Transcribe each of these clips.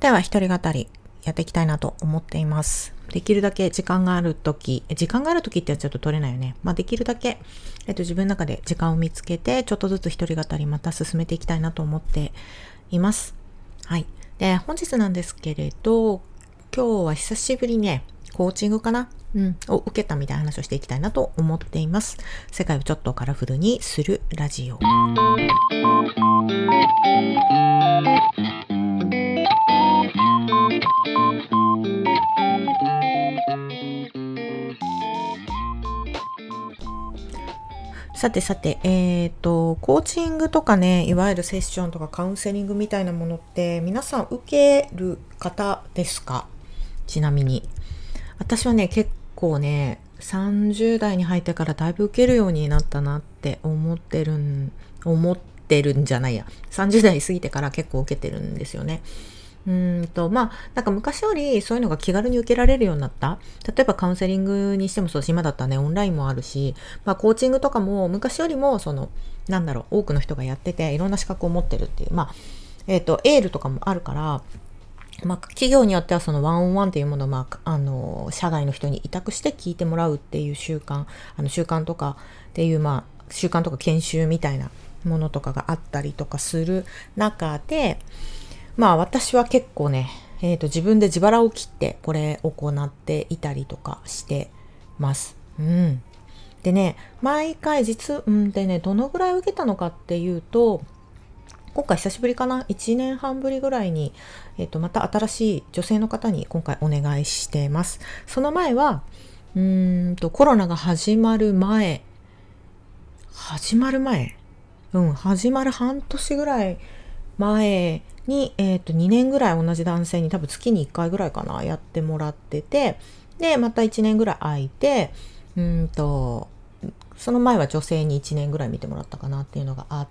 では、一人語りやっていきたいなと思っています。できるだけ時間があるとき、時間があるときってちょっと取れないよね。まあ、できるだけ、えっと、自分の中で時間を見つけて、ちょっとずつ一人語りまた進めていきたいなと思っています。はい。で、本日なんですけれど、今日は久しぶりね、コーチングかな？うん、を受けたみたいな話をしていきたいなと思っています。世界をちょっとカラフルにするラジオ。さてさて、えっ、ー、と、コーチングとかね、いわゆるセッションとかカウンセリングみたいなものって皆さん受ける方ですか？ちなみに。私はね、結構ね、30代に入ってからだいぶ受けるようになったなって思ってるん、思ってるんじゃないや。30代過ぎてから結構受けてるんですよね。うんと、まあ、なんか昔よりそういうのが気軽に受けられるようになった。例えばカウンセリングにしてもそうし、今だったらね、オンラインもあるし、まあ、コーチングとかも昔よりも、その、なんだろう、多くの人がやってて、いろんな資格を持ってるっていう、まあ、えっ、ー、と、エールとかもあるから、まあ、企業によってはそのワンオンワンっていうものを、まあ、あの、社外の人に委託して聞いてもらうっていう習慣、あの、習慣とかっていう、まあ、習慣とか研修みたいなものとかがあったりとかする中で、まあ私は結構ね、えっ、ー、と自分で自腹を切ってこれを行っていたりとかしてます。うん。でね、毎回実、うんでね、どのぐらい受けたのかっていうと、今回久しぶりかな ?1 年半ぶりぐらいに、えっ、ー、と、また新しい女性の方に今回お願いしてます。その前は、うーんと、コロナが始まる前、始まる前？うん、始まる半年ぐらい前に、え、ー、と、2年ぐらい同じ男性に多分月に1回ぐらいかな、やってもらってて、で、また1年ぐらい空いて、うんと、その前は女性に1年ぐらい見てもらったかなっていうのがあ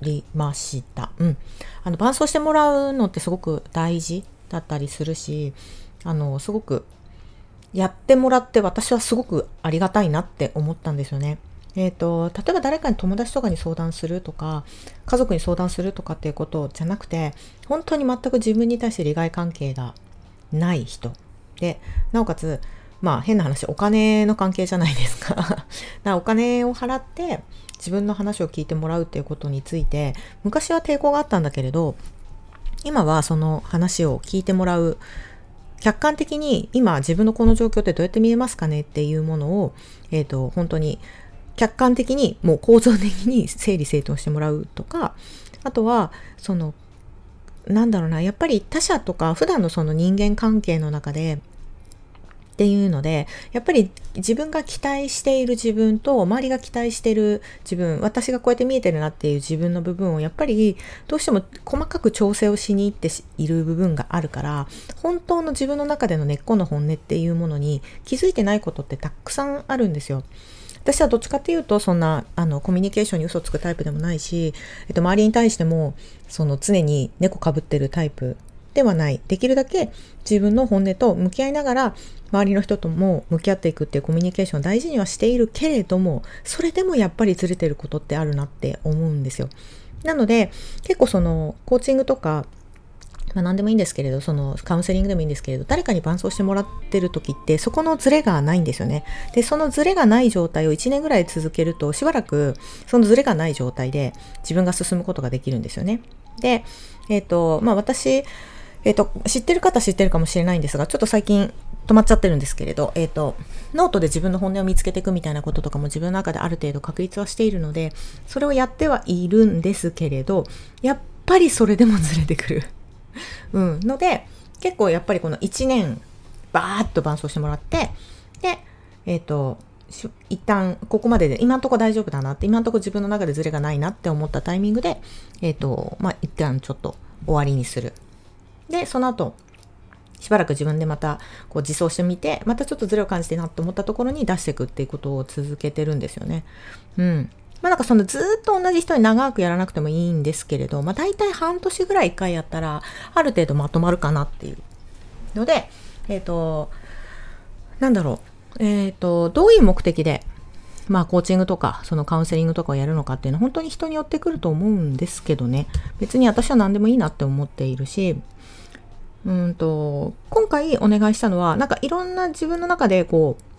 りました。うん。あの、伴走してもらうのってすごく大事だったりするし、あの、すごくやってもらって私はすごくありがたいなって思ったんですよね。えっ、ー、と、例えば誰かに友達とかに相談するとか、家族に相談するとかっていうことじゃなくて、本当に全く自分に対して利害関係がない人。で、なおかつ、まあ変な話、お金の関係じゃないですか。お金を払って自分の話を聞いてもらうっていうことについて、昔は抵抗があったんだけれど、今はその話を聞いてもらう客観的に今自分のこの状況ってどうやって見えますかねっていうものを、えっ、ー、と、本当に客観的にもう構造的に整理整頓してもらうとか、あとは、その、なんだろうな、やっぱり他者とか普段のその人間関係の中で、っていうので、やっぱり自分が期待している自分と周りが期待している自分、私がこうやって見えてるなっていう自分の部分をやっぱりどうしても細かく調整をしに行っている部分があるから、本当の自分の中での根っこの本音っていうものに気づいてないことってたくさんあるんですよ。私はどっちかっていうと、そんな、あの、コミュニケーションに嘘つくタイプでもないし、えっと、周りに対しても、その、常に猫かぶってるタイプではない。できるだけ自分の本音と向き合いながら、周りの人とも向き合っていくっていうコミュニケーションを大事にはしているけれども、それでもやっぱりずれてることってあるなって思うんですよ。なので、結構その、コーチングとか、まあ、何でもいいんですけれど、そのカウンセリングでもいいんですけれど、誰かに伴走してもらってる時って、そこのズレがないんですよね。で、そのズレがない状態を1年ぐらい続けると、しばらくそのズレがない状態で自分が進むことができるんですよね。で、えっ、ー、と、まあ私、えっ、ー、と、知ってる方知ってるかもしれないんですが、ちょっと最近止まっちゃってるんですけれど、えっ、ー、と、ノートで自分の本音を見つけていくみたいなこととかも自分の中である程度確立はしているので、それをやってはいるんですけれど、やっぱりそれでもずれてくる。うん。ので、結構やっぱりこの1年、バーッと伴走してもらって、で、えっ、ー、と、一旦ここまでで今んとこ大丈夫だなって今んとこ自分の中でズレがないなって思ったタイミングでえっ、ー、とまあ一旦ちょっと終わりにする。でその後しばらく自分でまたこう自走してみてまたちょっとズレを感じてなって思ったところに出していくっていうことを続けてるんですよね。うん。まあなんかそのずっと同じ人に長くやらなくてもいいんですけれど、まあ大体半年ぐらい一回やったら、ある程度まとまるかなっていう。ので、えっ、ー、と、なんだろう、えっ、ー、と、どういう目的で、まあコーチングとか、そのカウンセリングとかをやるのかっていうのは本当に人によってくると思うんですけどね、別に私は何でもいいなって思っているし、うんと、今回お願いしたのは、なんかいろんな自分の中でこう、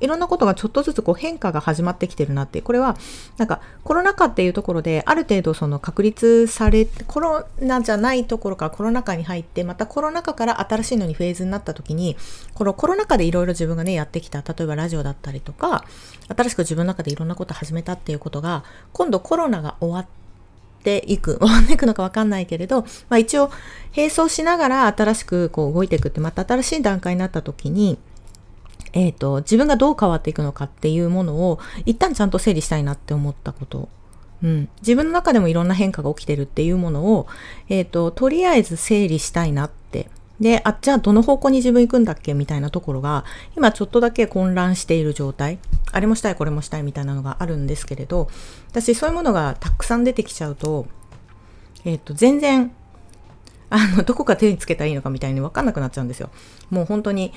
いろんなことがちょっとずつこう変化が始まってきてるなって、これはなんかコロナ禍っていうところである程度その確立され、コロナじゃないところからコロナ禍に入って、またコロナ禍から新しいのにフェーズになった時に、このコロナ禍でいろいろ自分がね、やってきた、例えばラジオだったりとか、新しく自分の中でいろんなこと始めたっていうことが、今度コロナが終わって、ていく、終わっていくのかわかんないけれど、まあ一応並走しながら新しくこう動いていくって、また新しい段階になった時に、えっ、ー、と、自分がどう変わっていくのかっていうものを一旦ちゃんと整理したいなって思ったこと。うん。自分の中でもいろんな変化が起きてるっていうものを、えっ、ー、と、とりあえず整理したいなって。で、あ、じゃあどの方向に自分行くんだっけみたいなところが、今ちょっとだけ混乱している状態。あれもしたい、これもしたいみたいなのがあるんですけれど、私そういうものがたくさん出てきちゃうと、えっ、ー、と、全然、あの、どこか手につけたらいいのかみたいにわかんなくなっちゃうんですよ。もう本当に、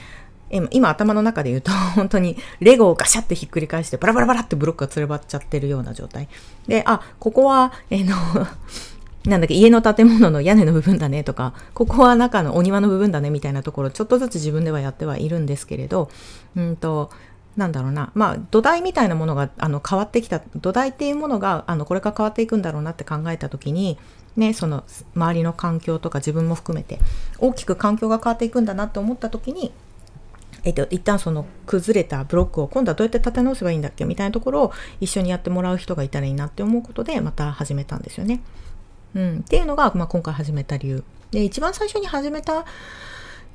今頭の中で言うと、本当にレゴをガシャってひっくり返して、バラバラバラってブロックがつればっちゃってるような状態。で、あ、ここは、えー、の なんだっけ、家の建物の屋根の部分だねとか、ここは中のお庭の部分だねみたいなところ、ちょっとずつ自分ではやってはいるんですけれど、うんと、なんだろうな、まあ、土台みたいなものがあの変わってきた、土台っていうものがあのこれから変わっていくんだろうなって考えたときに、ね、その周りの環境とか自分も含めて大きく環境が変わっていくんだなって思ったときに、えっと、一旦その崩れたブロックを今度はどうやって立て直せばいいんだっけみたいなところを一緒にやってもらう人がいたらいいなって思うことでまた始めたんですよね。うん、っていうのが、まあ、今回始めた理由。で、一番最初に始めた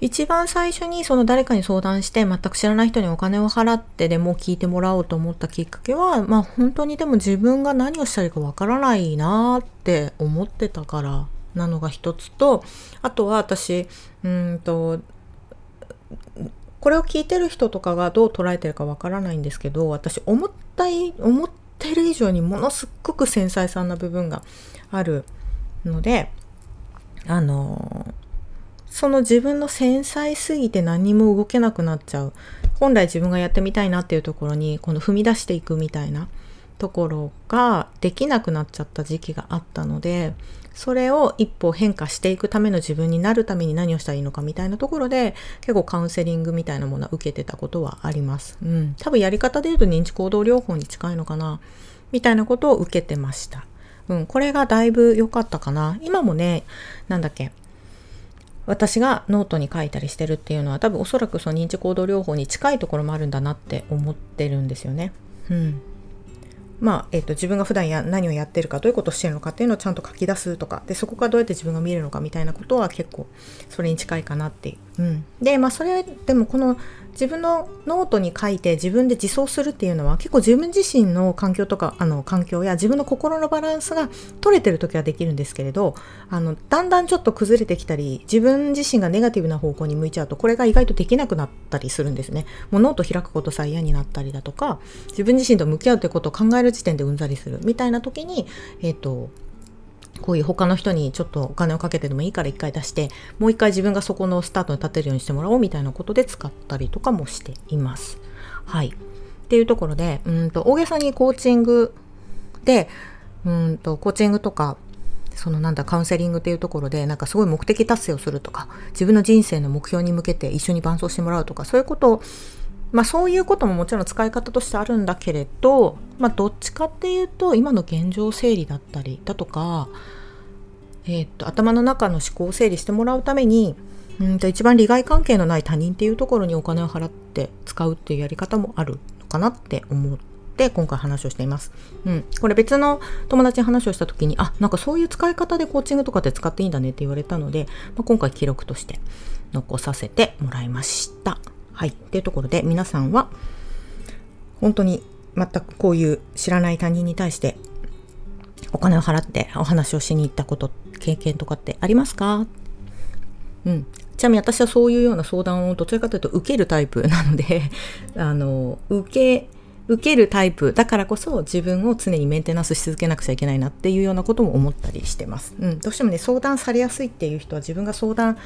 一番最初にその誰かに相談して全く知らない人にお金を払ってでも聞いてもらおうと思ったきっかけは、まあ本当にでも自分が何をしたらいいかわからないなって思ってたからなのが一つと、あとは私、うんと、これを聞いてる人とかがどう捉えてるかわからないんですけど私思った思ってる以上にものすっごく繊細さんな部分があるのであのその自分の繊細すぎて何も動けなくなっちゃう。本来自分がやってみたいなっていうところにこの踏み出していくみたいな。ところができなくなっちゃった時期があったのでそれを一歩変化していくための自分になるために何をしたらいいのかみたいなところで結構カウンセリングみたいなものは受けてたことはあります。うん。多分やり方で言うと認知行動療法に近いのかなみたいなことを受けてました。うん。これがだいぶ良かったかな。今もね、なんだっけ。私がノートに書いたりしてるっていうのは多分おそらくその認知行動療法に近いところもあるんだなって思ってるんですよね。うん。まあ、え、ー、と、自分が普段や何をやってるか、どういうことをしてるのかっていうのをちゃんと書き出すとか、で、そこからどうやって自分が見るのかみたいなことは結構、それに近いかなっていう。うん。で、まあ、それ、でもこの自分のノートに書いて自分で自走するっていうのは結構自分自身の環境とかあの環境や自分の心のバランスが取れてる時はできるんですけれどあのだんだんちょっと崩れてきたり自分自身がネガティブな方向に向いちゃうとこれが意外とできなくなったりするんですね。もうノート開くことさえ嫌になったりだとか自分自身と向き合うということを考える時点でうんざりするみたいな時にえっ、ー、とこういう他の人にちょっとお金をかけてでもいいから一回出して、もう一回自分がそこのスタートに立てるようにしてもらおうみたいなことで使ったりとかもしています。はい。っていうところで、うんと、大げさにコーチングで、うんと、コーチングとか、そのなんだ、カウンセリングっていうところで、なんかすごい目的達成をするとか、自分の人生の目標に向けて一緒に伴走してもらうとか、そういうことをまあそういうことももちろん使い方としてあるんだけれど、まあどっちかっていうと今の現状整理だったりだとか、えー、っと頭の中の思考を整理してもらうためにうんと一番利害関係のない他人っていうところにお金を払って使うっていうやり方もあるのかなって思って今回話をしています。うん。これ別の友達に話をした時に、あ、なんかそういう使い方でコーチングとかって使っていいんだねって言われたので、まあ、今回記録として残させてもらいました。はい。っていうところで皆さんは本当に全くこういう知らない他人に対してお金を払ってお話をしに行ったこと、経験とかってありますか？うん。ちなみに私はそういうような相談をどちらかというと受けるタイプなので あの、受け、受けるタイプだからこそ自分を常にメンテナンスし続けなくちゃいけないなっていうようなことも思ったりしてます。うん。どうしてもね、相談されやすいっていう人は自分が相談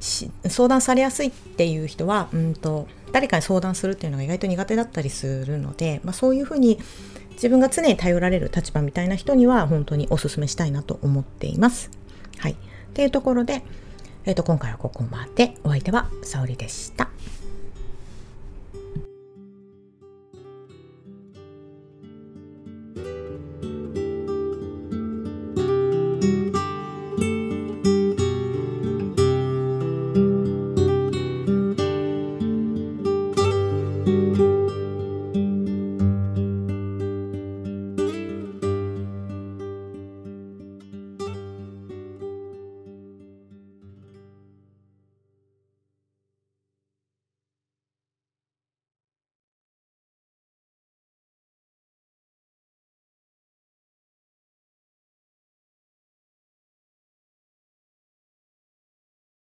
し相談されやすいっていう人は、うんと、誰かに相談するっていうのが意外と苦手だったりするので、まあ、そういうふうに自分が常に頼られる立場みたいな人には本当にお勧めしたいなと思っています。はい。っていうところで、えっ、と、今回はここまで。お相手は沙織でした。